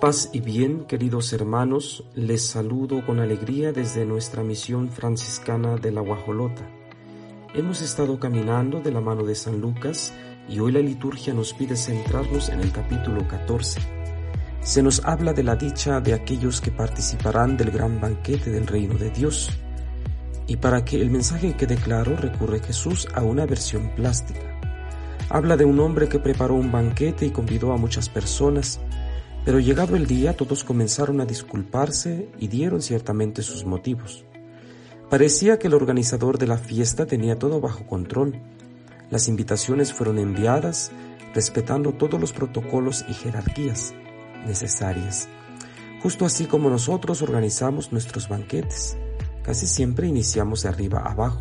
Paz y bien, queridos hermanos, les saludo con alegría desde nuestra misión franciscana de la Guajolota. Hemos estado caminando de la mano de San Lucas y hoy la liturgia nos pide centrarnos en el capítulo 14. Se nos habla de la dicha de aquellos que participarán del gran banquete del reino de Dios. Y para que el mensaje quede claro, recurre Jesús a una versión plástica. Habla de un hombre que preparó un banquete y convidó a muchas personas, pero llegado el día todos comenzaron a disculparse y dieron ciertamente sus motivos. Parecía que el organizador de la fiesta tenía todo bajo control. Las invitaciones fueron enviadas respetando todos los protocolos y jerarquías necesarias, justo así como nosotros organizamos nuestros banquetes. Casi siempre iniciamos de arriba abajo.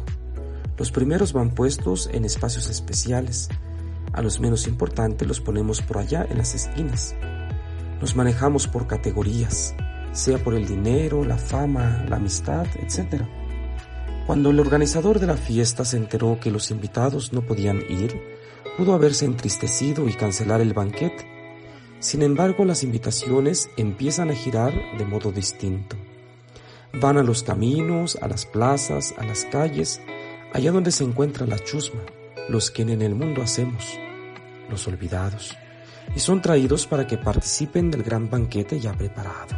Los primeros van puestos en espacios especiales. A los menos importantes los ponemos por allá en las esquinas. Nos manejamos por categorías, sea por el dinero, la fama, la amistad, etc. Cuando el organizador de la fiesta se enteró que los invitados no podían ir, pudo haberse entristecido y cancelar el banquete. Sin embargo, las invitaciones empiezan a girar de modo distinto. Van a los caminos, a las plazas, a las calles, allá donde se encuentra la chusma, los que en el mundo hacemos, los olvidados y son traídos para que participen del gran banquete ya preparado.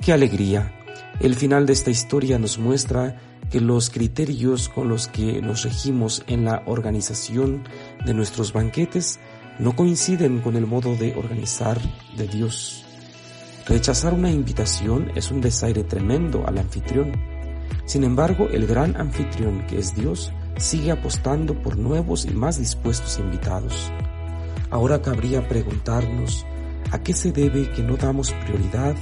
¡Qué alegría! El final de esta historia nos muestra que los criterios con los que nos regimos en la organización de nuestros banquetes no coinciden con el modo de organizar de Dios. Rechazar una invitación es un desaire tremendo al anfitrión. Sin embargo, el gran anfitrión que es Dios sigue apostando por nuevos y más dispuestos invitados. Ahora cabría preguntarnos a qué se debe que no damos prioridad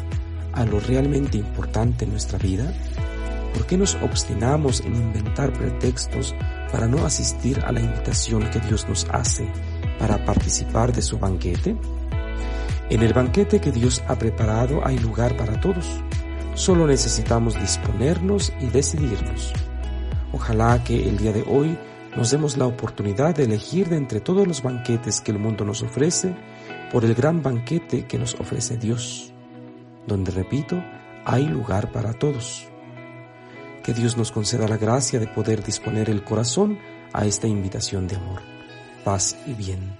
a lo realmente importante en nuestra vida. ¿Por qué nos obstinamos en inventar pretextos para no asistir a la invitación que Dios nos hace para participar de su banquete? En el banquete que Dios ha preparado hay lugar para todos. Solo necesitamos disponernos y decidirnos. Ojalá que el día de hoy nos demos la oportunidad de elegir de entre todos los banquetes que el mundo nos ofrece por el gran banquete que nos ofrece Dios, donde, repito, hay lugar para todos. Que Dios nos conceda la gracia de poder disponer el corazón a esta invitación de amor, paz y bien.